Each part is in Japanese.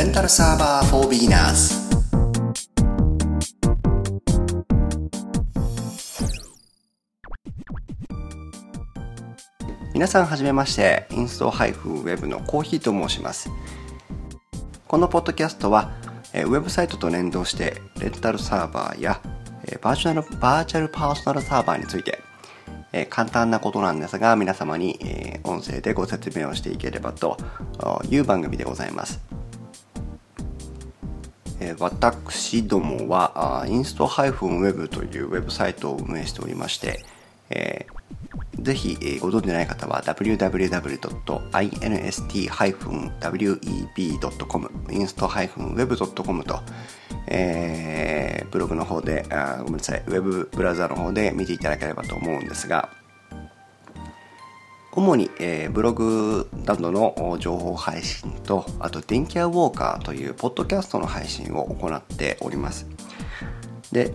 レンタルサーバー for beginners 皆さんはじめましてインストウェブのコーヒーと申します。このポッドキャストはウェブサイトと連動してレンタルサーバーやバーチャルバーチャルパーソナルサーバーについて簡単なことなんですが皆様に音声でご説明をしていければという番組でございます。私どもはインスト -web というウェブサイトを運営しておりましてえぜひご存じない方は www.inst-web.com インスト -web.com と、えー、ブログの方であごめんなさいウェブブラウザの方で見ていただければと思うんですが主に、えー、ブログなどの情報配信とあと電気屋ウォーカーというポッドキャストの配信を行っております。で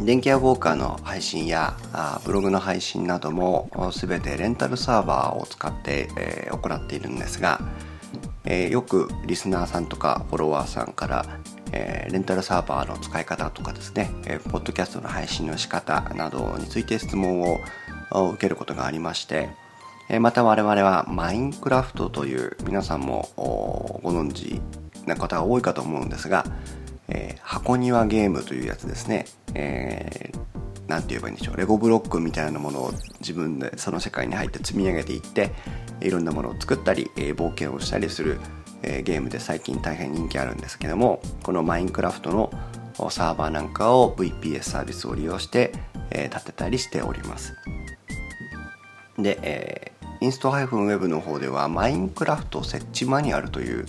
電気屋ウォーカーの配信やあブログの配信なども全てレンタルサーバーを使って、えー、行っているんですが、えー、よくリスナーさんとかフォロワーさんから、えー、レンタルサーバーの使い方とかですね、えー、ポッドキャストの配信の仕方などについて質問をを受けることがありまして、また我々はマインクラフトという皆さんもご存知な方が多いかと思うんですが、えー、箱庭ゲームというやつですね、えー、なんて言えばいいんでしょう。レゴブロックみたいなものを自分でその世界に入って積み上げていっていろんなものを作ったり、えー、冒険をしたりする、えー、ゲームで最近大変人気あるんですけどもこのマインクラフトのサーバーなんかを VPS サービスを利用して、えー、立てたりしております。で、えー、インスト -web の方ではマインクラフト設置マニュアルという、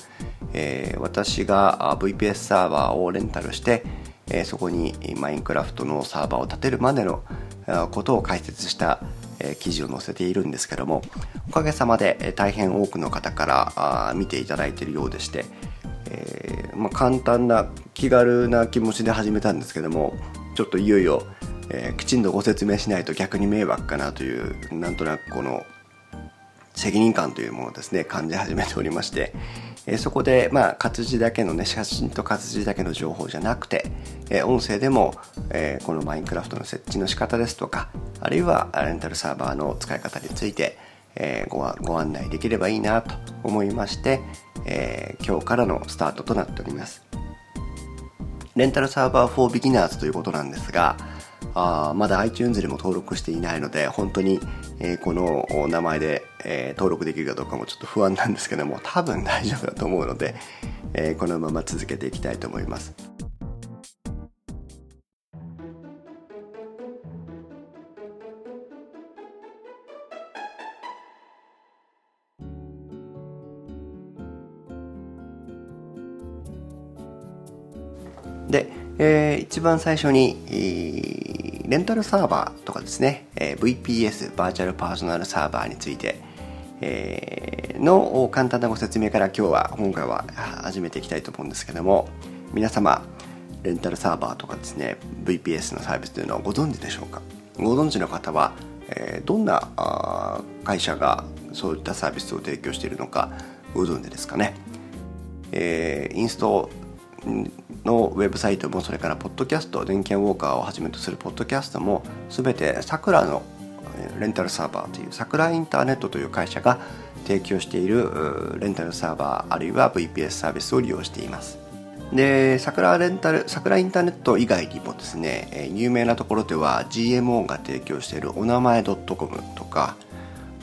えー、私が VPS サーバーをレンタルして、えー、そこにマインクラフトのサーバーを立てるまでのことを解説した、えー、記事を載せているんですけどもおかげさまで大変多くの方から見ていただいているようでして、えーまあ、簡単な気軽な気持ちで始めたんですけどもちょっといよいよ、えー、きちんとご説明しないと逆に迷惑かなというなんとなくこの責任感というものをですね感じ始めておりまして、えそこで、まあ、活字だけのね、写真と活字だけの情報じゃなくて、え音声でも、えこのマインクラフトの設置の仕方ですとか、あるいはレンタルサーバーの使い方について、えごご案内できればいいなと思いまして、え今日からのスタートとなっております。レンタルサーバー for beginners ということなんですが、あまだ iTunes でも登録していないので本当に、えー、この名前で、えー、登録できるかどうかもちょっと不安なんですけども多分大丈夫だと思うので、えー、このまま続けていきたいと思います。で、えー、一番最初に、レンタルサーバーとかですね、え、VPS バーチャルパーソナルサーバーについて、え、の簡単なご説明から今日は今回は始めていきたいと思うんですけども皆様レンタルサーバーとかですね VPS のサービスというのはご存知でしょうか？ご存知の方は、え、どんな会社がそういったサービスを提供しているのかご存知ですかね、え、インストのウェブサイトもそれからポッドキャスト電気ウォーカーをはじめとするポッドキャストも全てさくらのレンタルサーバーというさくらインターネットという会社が提供しているレンタルサーバーあるいは VPS サービスを利用しています。で桜レンタル桜インターネット以外にもですね有名なところでは GMO が提供しているお名前 .com とか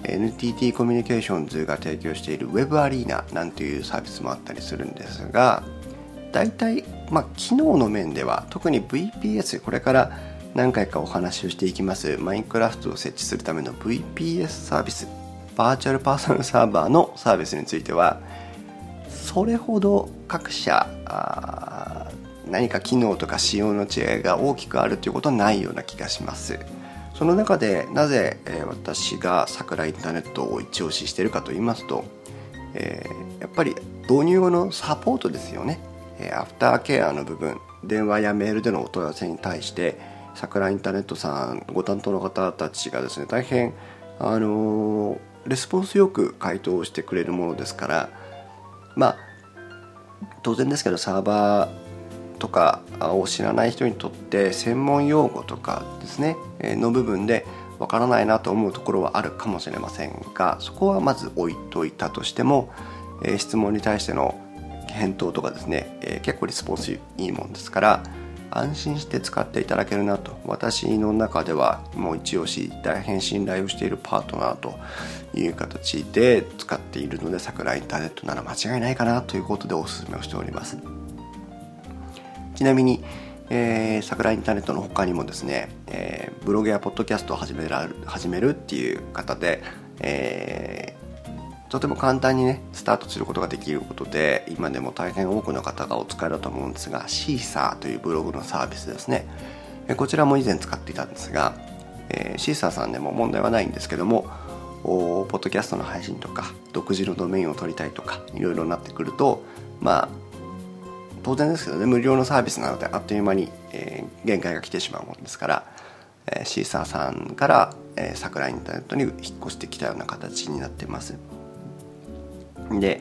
NTT コミュニケーションズが提供している Web アリーナなんていうサービスもあったりするんですが大体、まあ、機能の面では特に VPS これから何回かお話をしていきますマインクラフトを設置するための VPS サービスバーチャルパーソナルサーバーのサービスについてはそれほど各社何か機能とか仕様の違いが大きくあるということはないような気がします。その中でなぜ、え私が桜インターネットを一押ししてるかと言いますと、えー、やっぱり導入後のサポートですよね。アフターケアの部分電話やメールでのお問い合わせに対して桜インターネットさんご担当の方たちがですね大変あのレスポンスよく回答をしてくれるものですからまあ当然ですけどサーバーとかを知らない人にとって専門用語とかですねの部分でわからないなと思うところはあるかもしれませんがそこはまず置いといたとしても、え質問に対しての返答とかですね、え結構リスポンスいいもんですから安心して使っていただけるなと私の中ではもう一押し大変信頼をしているパートナーという形で使っているので桜インターネットなら間違いないかなということでお勧めをしております。ちなみに、えー、桜インターネットの他にもですね、えー、ブログやポッドキャストを始めら始めるっていう方で、えー、とても簡単にねスタートすることができることで今でも大変多くの方がお使いだと思うんですがシーサーというブログのサービスですね、こちらも以前使っていたんですが、えー、シーサーさんでも問題はないんですけどもポッドキャストの配信とか独自のドメインを取りたいとかいろいろなってくるとまあ当然ですけどね無料のサービスなのであっという間に、えー、限界が来てしまうものですから、えー、シーサーさんから、えー、桜インターネットに引っ越してきたような形になってます。で、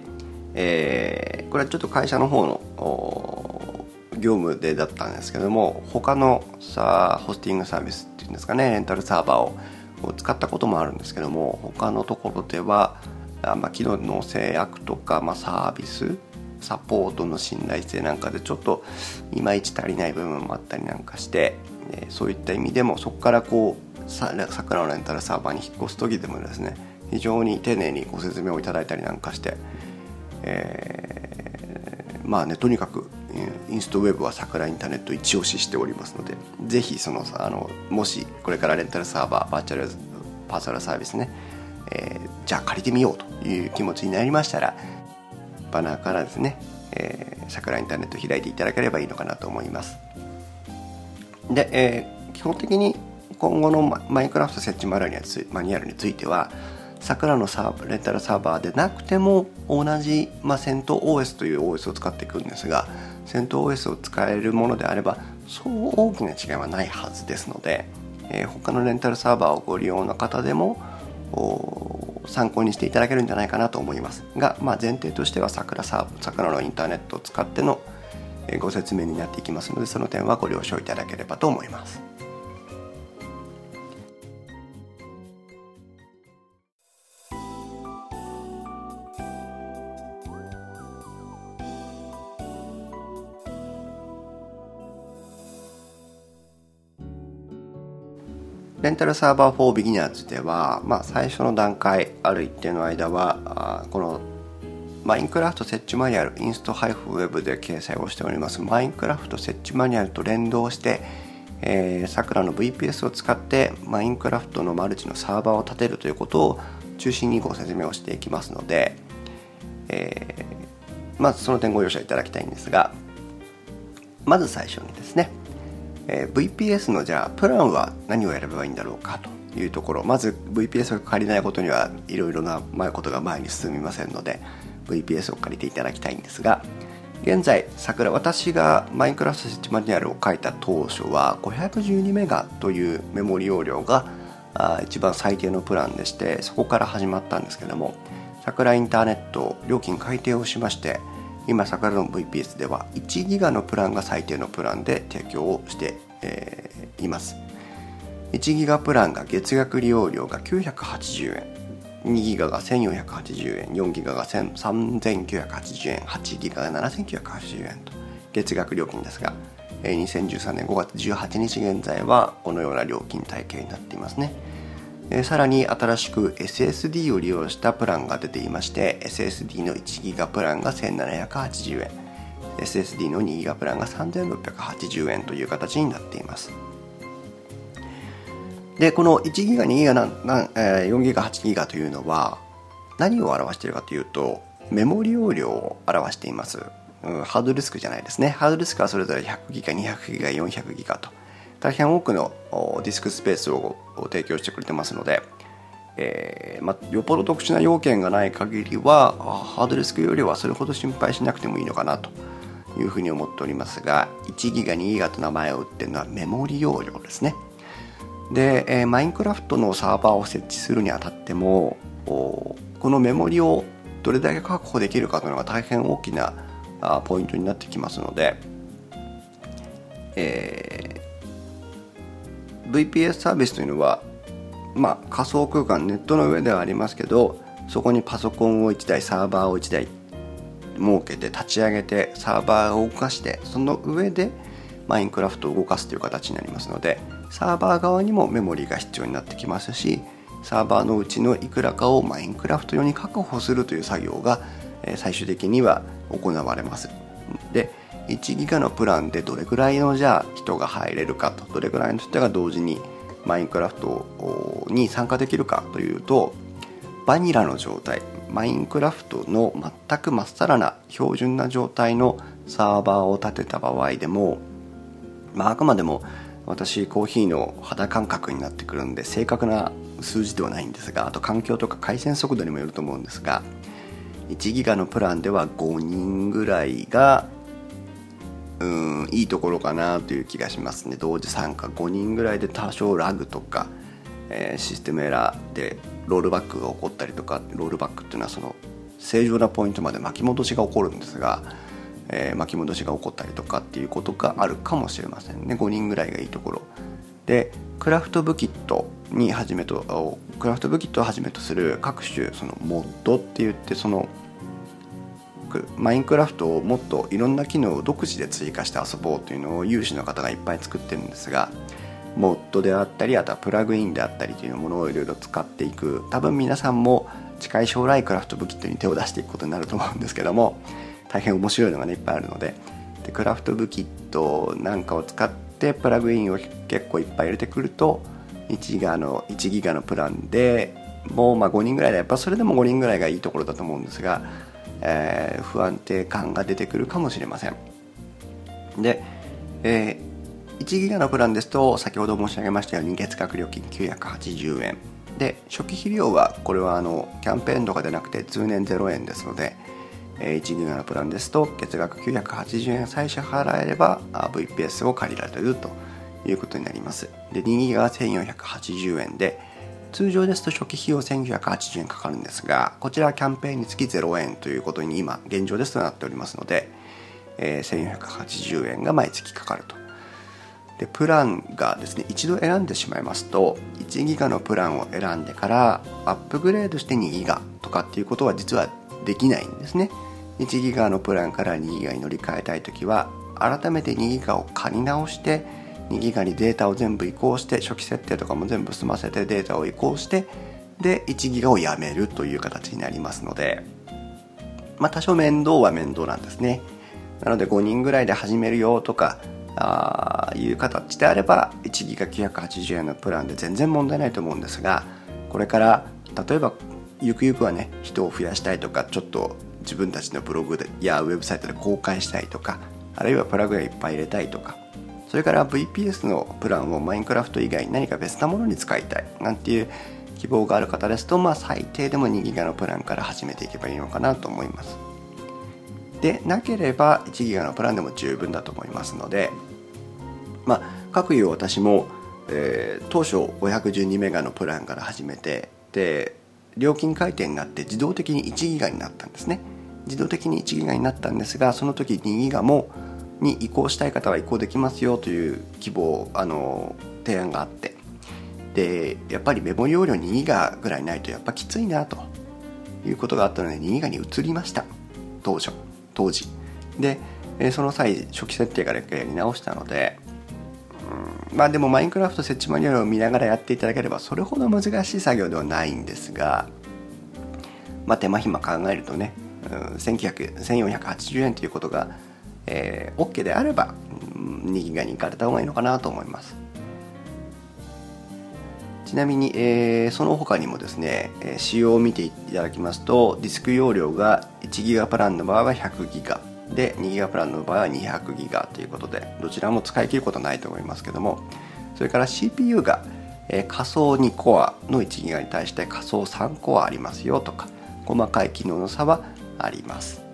えー、これはちょっと会社の方の業務でだったんですけども他のさホスティングサービスっていうんですかねレンタルサーバーを使ったこともあるんですけども他のところでは、まあ、機能の制約とか、まあ、サービスサポートの信頼性なんかでちょっといまいち足りない部分もあったりなんかして、えそういった意味でもそこからこう桜のレンタルサーバーに引っ越す時でもですね非常に丁寧にご説明をいただいたりなんかして、えー、まあねとにかくインストウェブは桜インターネット一押ししておりますのでぜひそのあのもしこれからレンタルサーバーバーチャルパーソナルサービスね、えー、じゃあ借りてみようという気持ちになりましたらバナーからですね、えー、桜インターネット開いていただければいいのかなと思います。で、えー、基本的に今後のマインクラフト設置マニュアルについては桜のサーレンタルサーバーでなくても同じ、まあ、戦闘 OS という OS を使っていくんですが戦闘 OS を使えるものであればそう大きな違いはないはずですので、えー、他のレンタルサーバーをご利用の方でも参考にしていただけるんじゃないかなと思いますが、まあ、前提としては桜サー桜のインターネットを使ってのご説明になっていきますのでその点はご了承いただければと思います。レンタルサーバー4ビギナーズでは、まあ、最初の段階ある一定の間はあこのマインクラフト設置マニュアルインストハイフウェブで掲載をしております。マインクラフト設置マニュアルと連動してさくらの VPS を使ってマインクラフトのマルチのサーバーを立てるということを中心にご説明をしていきますので、えー、まずその点ご容赦いただきたいんですがまず最初にですねえー、VPS のじゃあプランは何を選べばいいんだろうかというところ。まず VPS を借りないことにはいろいろなことが前に進みませんので VPS を借りていただきたいんですが現在桜私がマインクラフト設置マニュアルを書いた当初は512メガというメモリ容量があ一番最低のプランでしてそこから始まったんですけども桜インターネット料金改定をしまして今桜の VPS では1ギガのプランが最低のプランで提供をして、えー、います。1ギガプランが月額利用料が980円。2ギガが1480円。4ギガが3980円。8ギガが7980円と月額料金ですが2013年5月18日現在はこのような料金体系になっていますね。えさらに新しく SSD を利用したプランが出ていまして SSD の 1GB プランが1780円 SSD の 2GB プランが3680円という形になっています。でこの 1GB、2GB、4GB、8GB というのは何を表しているかというとメモリ容量を表しています、うん、ハードディスクじゃないですね。ハードディスクはそれぞれ 100GB、200GB、400GB と大変多くのディスクスペースを提供してくれてますので、えーまよっぽど特殊な要件がない限りはハードディスクよりはそれほど心配しなくてもいいのかなというふうに思っておりますが1ギガ2ギガと名前を打ってるのはメモリ容量ですね。で、えー、マインクラフトのサーバーを設置するにあたってもこのメモリをどれだけ確保できるかというのが大変大きなポイントになってきますので、えー、VPS サービスというのは、まあ、仮想空間ネットの上ではありますけどそこにパソコンを1台サーバーを1台設けて立ち上げてサーバーを動かしてその上でマインクラフトを動かすという形になりますのでサーバー側にもメモリーが必要になってきますしサーバーのうちのいくらかをマインクラフト用に確保するという作業が最終的には行われます。で1ギガのプランでどれくらいのじゃあ人が入れるかとどれくらいの人が同時にマインクラフトに参加できるかというとバニラの状態マインクラフトの全くまっさらな標準な状態のサーバーを立てた場合でも、まあ、あくまでも私コーヒーの肌感覚になってくるんで正確な数字ではないんですがあと環境とか回線速度にもよると思うんですが1ギガのプランでは5人ぐらいがうんいいところかなという気がしますね。同時参加5人ぐらいで多少ラグとか、えー、システムエラーでロールバックが起こったりとかロールバックっていうのはその正常なポイントまで巻き戻しが起こるんですが、えー、巻き戻しが起こったりとかっていうことがあるかもしれませんね。5人ぐらいがいいところ。でクラフトブキットにはじめとクラフトブキットをはじめとする各種そのモッドって言ってそのマインクラフトをもっといろんな機能を独自で追加して遊ぼうというのを有志の方がいっぱい作ってるんですがモッドであったりあとはプラグインであったりというものをいろいろ使っていく。多分皆さんも近い将来クラフトブキットに手を出していくことになると思うんですけども大変面白いのがねいっぱいあるので。でクラフトブキットなんかを使ってプラグインを結構いっぱい入れてくると1ギガの1ギガのプランでもうま5人ぐらいでやっぱそれでも5人ぐらいがいいところだと思うんですが、えー、不安定感が出てくるかもしれません。で、えー、1ギガのプランですと先ほど申し上げましたように月額料金980円。で初期費用はこれはあのキャンペーンとかでなくて通年0円ですので1ギガのプランですと月額980円最初払えれば VPS を借りられるということになります。で2ギガは1480円で通常ですと初期費用1980円かかるんですがこちらはキャンペーンにつき0円ということに今現状ですとなっておりますので、えー、1480円が毎月かかると。でプランがですね一度選んでしまいますと1ギガのプランを選んでからアップグレードして2ギガとかっていうことは実はできないんですね。1ギガのプランから2ギガに乗り換えたい時は改めて2ギガを借り直して2ギガにデータを全部移行して初期設定とかも全部済ませてデータを移行してで1ギガをやめるという形になりますのでまあ多少面倒は面倒なんですね。なので5人ぐらいで始めるよとかあいう形であれば1ギガ980円のプランで全然問題ないと思うんですがこれから例えばゆくゆくはね人を増やしたいとかちょっと自分たちのブログやウェブサイトで公開したいとかあるいはプラグイいっぱい入れたいとかそれから VPS のプランをマインクラフト以外に何か別なものに使いたいなんていう希望がある方ですと、まあ、最低でも2ギガのプランから始めていけばいいのかなと思います。でなければ1ギガのプランでも十分だと思いますのでまあ各有私も、えー、当初512メガのプランから始めてで料金改定になって自動的に1ギガになったんですね。自動的に1ギガになったんですがその時2ギガもに移行したい方は移行できますよという希望あの提案があって。でやっぱりメモ容量2ギガぐらいないとやっぱきついなということがあったので2ギガに移りました。当初当時。でその際初期設定からやり直したのでまあでもマインクラフト設置マニュアルを見ながらやっていただければそれほど難しい作業ではないんですが、まあ、手間暇考えるとね、うん、1480円ということが、えー、OK であれば2ギガに行かれた方がいいのかなと思います。ちなみに、えー、その他にもですね、え仕様を見ていただきますとディスク容量が1ギガプランの場合は100ギガ。で2ギガプランの場合は200ギガということでどちらも使い切ることはないと思いますけどもそれから CPU が、えー、仮想2コアの1ギガに対して仮想3コアありますよとか細かい機能の差はあります。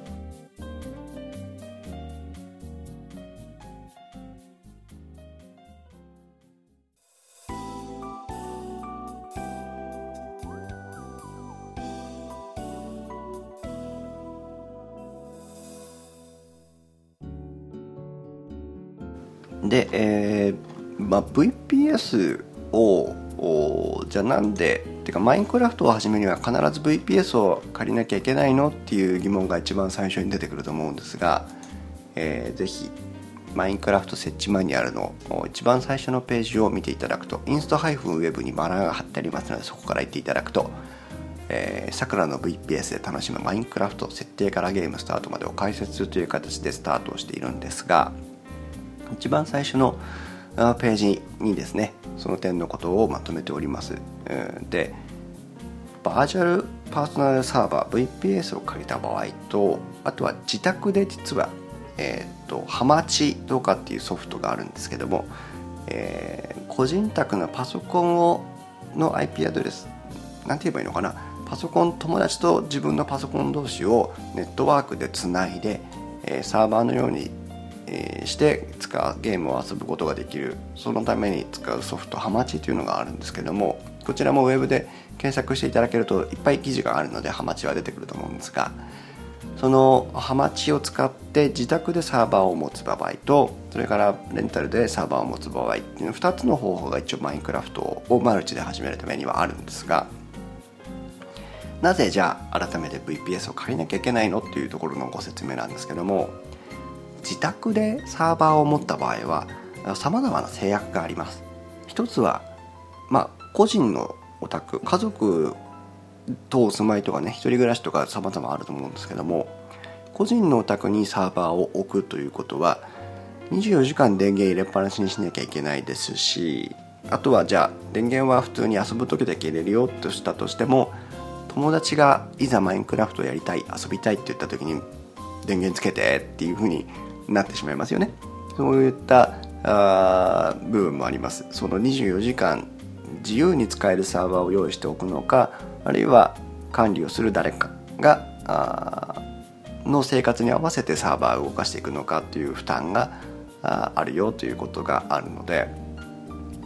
で、えーまあ、VPS をじゃあなんでてかマインクラフトを始めには必ず VPS を借りなきゃいけないのっていう疑問が一番最初に出てくると思うんですが、えー、ぜひマインクラフト設置マニュアルの一番最初のページを見ていただくとインスト -web にバナーが貼ってありますのでそこから行っていただくとさくらの VPS で楽しむマインクラフト設定からゲームスタートまでを解説するという形でスタートをしているんですが一番最初のページにですねその点のことをまとめております。でバーチャルパーソナルサーバー VPS を借りた場合とあとは自宅で実はえーと、ハマチとかっていうソフトがあるんですけども、えー、個人宅のパソコンをの IP アドレスなんて言えばいいのかなパソコン友達と自分のパソコン同士をネットワークでつないで、えー、サーバーのように、えー、して使うゲームを遊ぶことができる。そのために使うソフトハマチというのがあるんですけどもこちらもウェブで検索していただけるといっぱい記事があるのでハマチは出てくると思うんですがそのハマチを使って自宅でサーバーを持つ場合とそれからレンタルでサーバーを持つ場合っていうの2つの方法が一応マインクラフトをマルチで始めるためにはあるんですがなぜじゃあ改めて VPS を借りなきゃいけないの？っていうところのご説明なんですけども自宅でサーバーを持った場合はさまざまな制約があります。一つはまあ個人のお宅家族とお住まいとかね一人暮らしとか様々あると思うんですけども個人のお宅にサーバーを置くということは24時間電源入れっぱなしにしなきゃいけないですしあとはじゃあ電源は普通に遊ぶ時だけ入れるよとしたとしても友達がいざマインクラフトやりたい遊びたいって言った時に電源つけてっていう風になってしまいますよね。そういったあ部分もあります。その24時間自由に使えるサーバーを用意しておくのかあるいは管理をする誰かがの生活に合わせてサーバーを動かしていくのかという負担があるよということがあるので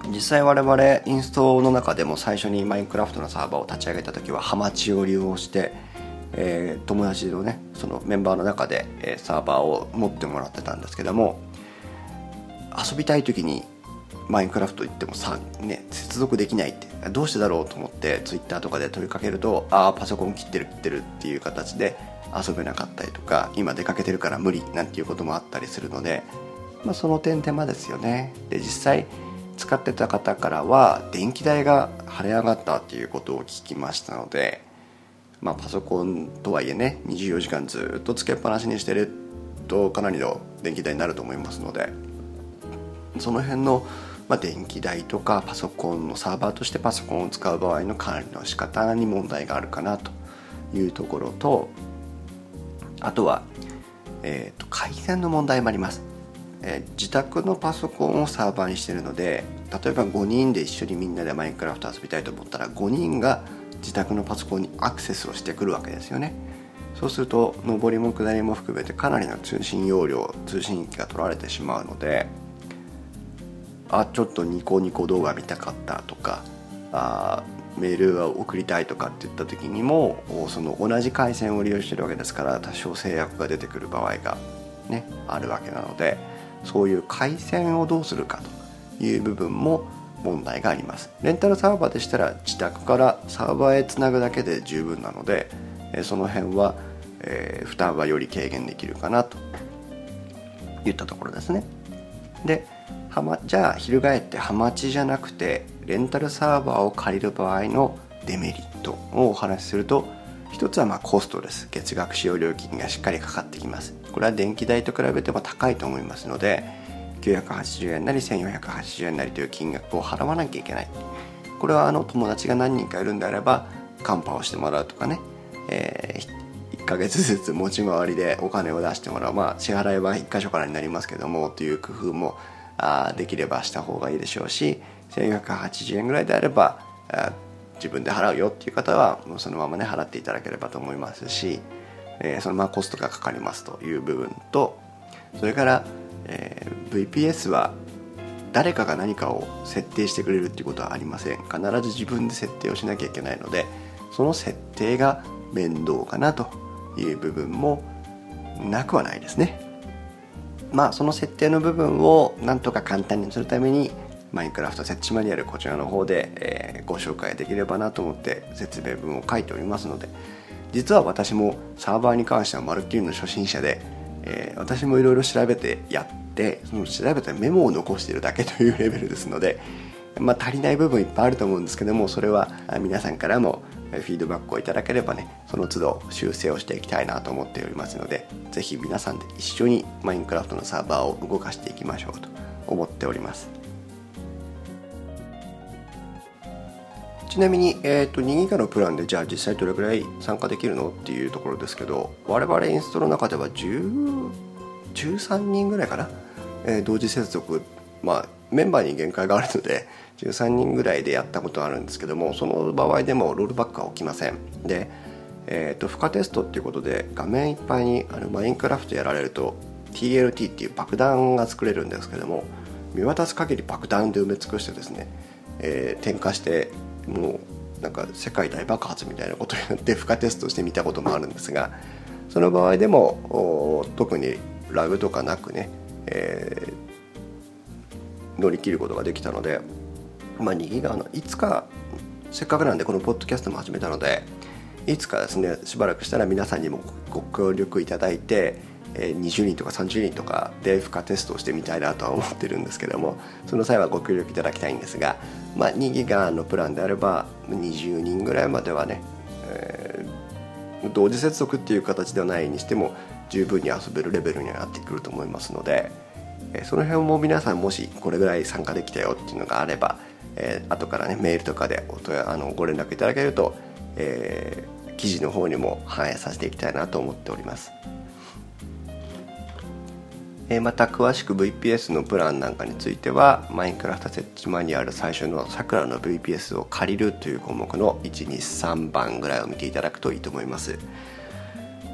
実際我々インストの中でも最初にマインクラフトのサーバーを立ち上げた時はハマチを利用して、えー、友達のねそのメンバーの中で、えー、サーバーを持ってもらってたんですけども遊びたい時にマインクラフト行ってもさ、ね、接続できないってどうしてだろうと思ってツイッターとかで問いかけるとああパソコン切ってる切ってるっていう形で遊べなかったりとか今出かけてるから無理なんていうこともあったりするので、まあ、その点手間ですよね。で実際使ってた方からは電気代が跳ね上がったっていうことを聞きましたので、まあ、パソコンとはいえね24時間ずっとつけっぱなしにしてるとかなりの電気代になると思いますのでその辺のまあ、電気代とかパソコンのサーバーとしてパソコンを使う場合の管理の仕方に問題があるかなというところとあとは、えーと、回線の問題もあります、えー、自宅のパソコンをサーバーにしてるので例えば5人で一緒にみんなでマインクラフト遊びたいと思ったら5人が自宅のパソコンにアクセスをしてくるわけですよね。そうすると上りも下りも含めてかなりの通信容量通信域が取られてしまうのであちょっとニコニコ動画見たかったとかあメールを送りたいとかって言った時にもその同じ回線を利用してるわけですから多少制約が出てくる場合が、ね、あるわけなのでそういう回線をどうするかという部分も問題があります。レンタルサーバーでしたら自宅からサーバーへつなぐだけで十分なのでその辺は、えー、負担はより軽減できるかなといったところですね。ではまじゃあ翻ってハマチじゃなくてレンタルサーバーを借りる場合のデメリットをお話しすると一つはまコストです。月額使用料金がしっかりかかってきます。これは電気代と比べても高いと思いますので980円なり1480円なりという金額を払わなきゃいけない。これはあの友達が何人かいるんであればカンパをしてもらうとかね、えー、1ヶ月ずつ持ち回りでお金を出してもらう。まあ支払いは1箇所からになりますけどもという工夫もあできればした方がいいでしょうし1480円ぐらいであればあ自分で払うよっていう方はもうそのままね払っていただければと思いますし、えー、そのままコストがかかりますという部分とそれから、えー、VPS は誰かが何かを設定してくれるっていうことはありません。必ず自分で設定をしなきゃいけないのでその設定が面倒かなという部分もなくはないですね。まあその設定の部分をなんとか簡単にするためにマインクラフト設置マニュアルこちらの方で、え、ご紹介できればなと思って説明文を書いておりますので実は私もサーバーに関してはまるっきりの初心者で、えー、私もいろいろ調べてやってその調べたメモを残してるだけというレベルですので、まあ、足りない部分いっぱいあると思うんですけどもそれは皆さんからもフィードバックをいただければねその都度修正をしていきたいなと思っておりますので是非皆さんで一緒にマインクラフトのサーバーを動かしていきましょうと思っております。ちなみに、えーと、2ギガのプランでじゃあ実際どれくらい参加できるのっていうところですけど我々インストの中では10 13人ぐらいかな、えー、同時接続まあメンバーに限界があるので13人ぐらいでやったことあるんですけどもその場合でもロールバックは起きません。で、えーと、負荷テストっていうことで画面いっぱいにあのマインクラフトやられると TLT っていう爆弾が作れるんですけども見渡す限り爆弾で埋め尽くしてですね、えー、点火してもうなんか世界大爆発みたいなことになって負荷テストしてみたこともあるんですがその場合でも特にラグとかなくね、えー、乗り切ることができたので、まあ、2ギガのいつかせっかくなんでこのポッドキャストも始めたのでいつかですねしばらくしたら皆さんにもご協力いただいて20人とか30人とかで負荷テストをしてみたいなとは思ってるんですけどもその際はご協力いただきたいんですが、まあ、2ギガのプランであれば20人ぐらいまではね、えー、同時接続っていう形ではないにしても十分に遊べるレベルにはなってくると思いますので、えー、その辺も皆さんもしこれぐらい参加できたよっていうのがあれば、えー、後からねメールとかでお問あのご連絡いただけると、えー、記事の方にも反映させていきたいなと思っております。また詳しく VPS のプランなんかについてはマインクラフト設置マニュアル最初のさくらの VPS を借りるという項目の123番ぐらいを見ていただくといいと思います。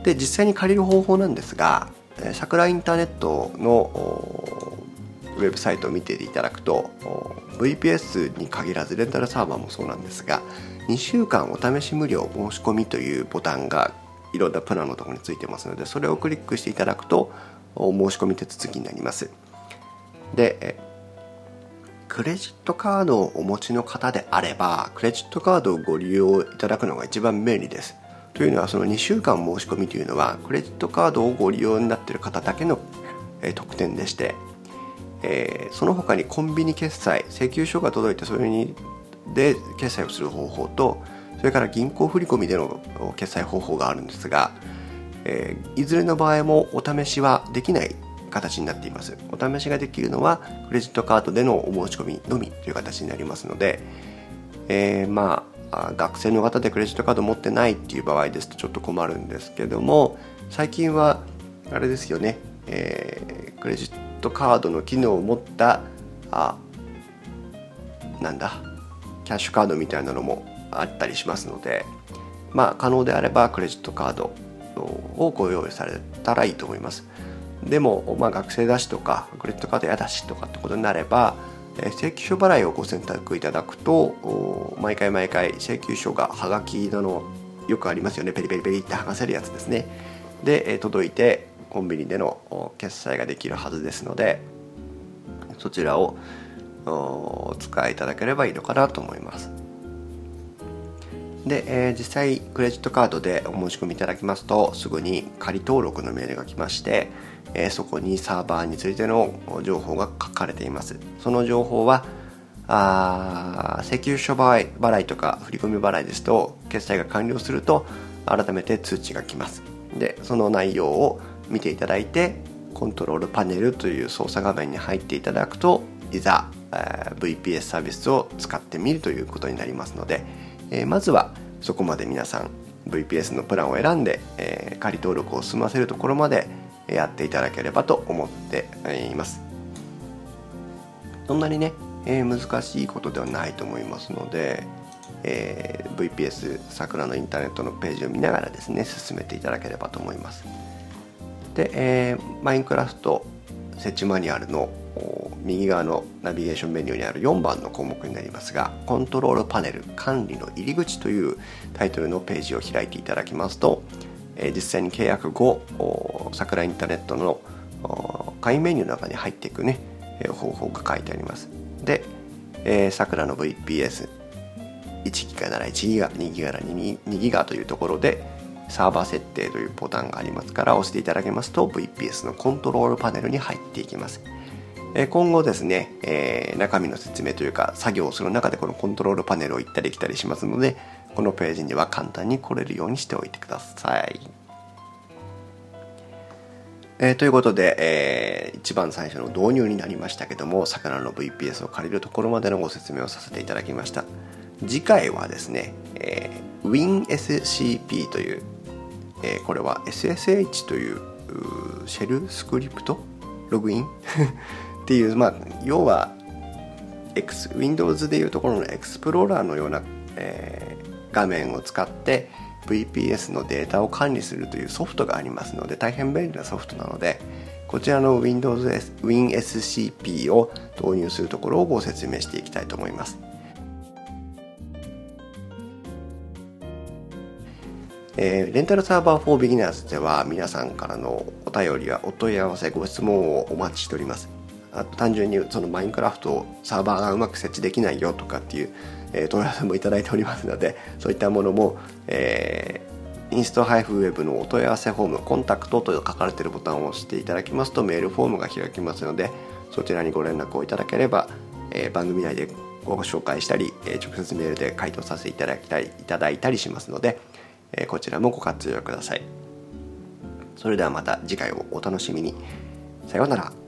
で実際に借りる方法なんですがさくらインターネットのウェブサイトを見ていただくと VPS に限らずレンタルサーバーもそうなんですが2週間お試し無料申し込みというボタンがいろんなプランのところについてますのでそれをクリックしていただくと申し込み手続きになります。でクレジットカードをお持ちの方であればクレジットカードをご利用いただくのが一番便利です。というのはその2週間申し込みというのはクレジットカードをご利用になっている方だけの、特典でして、えー、その他にコンビニ決済請求書が届いてそれにで決済をする方法とそれから銀行振込での決済方法があるんですがえー、いずれの場合もお試しはできない形になっています。お試しができるのはクレジットカードでのお申し込みのみという形になりますので、えー、まあ学生の方でクレジットカード持ってないっていう場合ですとちょっと困るんですけども最近はあれですよね、えー、クレジットカードの機能を持ったあなんだキャッシュカードみたいなのもあったりしますのでまあ可能であればクレジットカードをご用意されたらいいと思います。でも、まあ、学生だしとかクレジットカードやだしとかってことになればえ請求書払いをご選択いただくと毎回毎回請求書がはがきなのよくありますよね。ペリペリペリって剥がせるやつですね。でえ届いてコンビニでの決済ができるはずですのでそちらをお使いいただければいいのかなと思います。で、えー、実際クレジットカードでお申し込みいただきますとすぐに仮登録のメールが来まして、えー、そこにサーバーについての情報が書かれています。その情報はあ請求書払いとか振込払いですと決済が完了すると改めて通知が来ます。でその内容を見ていただいてコントロールパネルという操作画面に入っていただくといざ、VPS サービスを使ってみるということになりますのでえー、まずはそこまで皆さん VPS のプランを選んで、えー、仮登録を済ませるところまでやっていただければと思っています。そんなにね、えー、難しいことではないと思いますので、えー、VPS 桜のインターネットのページを見ながらですね進めていただければと思います。で、えー、マインクラフト設置マニュアルの右側のナビゲーションメニューにある4番の項目になりますがコントロールパネル管理の入り口というタイトルのページを開いていただきますと実際に契約後桜インターネットの会員メニューの中に入っていくね、方法が書いてあります。でさくらの VPS 1ギガなら1ギガ2ギガなら 2, 2ギガというところでサーバー設定というボタンがありますから押していただけますと VPS のコントロールパネルに入っていきます。今後ですね、えー、中身の説明というか作業をする中でこのコントロールパネルを行ったり来たりしますのでこのページには簡単に来れるようにしておいてください。えー、ということで、えー、一番最初の導入になりましたけども、魚の VPS を借りるところまでのご説明をさせていただきました。次回はですね、えー、WinSCP という、えー、これは SSH というシェルスクリプト？ログイン？っていう、まあ、要は X Windows でいうところのエクスプローラーのような、えー、画面を使って VPS のデータを管理するというソフトがありますので大変便利なソフトなのでこちらの Windows WinSCP を導入するところをご説明していきたいと思います。えー、レンタルサーバー for Beginners では皆さんからのお便りやお問い合わせご質問をお待ちしておりますあと単純にそのマインクラフトをサーバーがうまく設置できないよとかっていう、えー、問い合わせもいただいておりますのでそういったものも、えー、インスト -web のお問い合わせフォームコンタクトと書かれているボタンを押していただきますとメールフォームが開きますのでそちらにご連絡をいただければ、えー、番組内でご紹介したり、え直接メールで回答させていただきたいいただいたりしますので、えこちらもご活用ください。それではまた次回をお楽しみに。さようなら。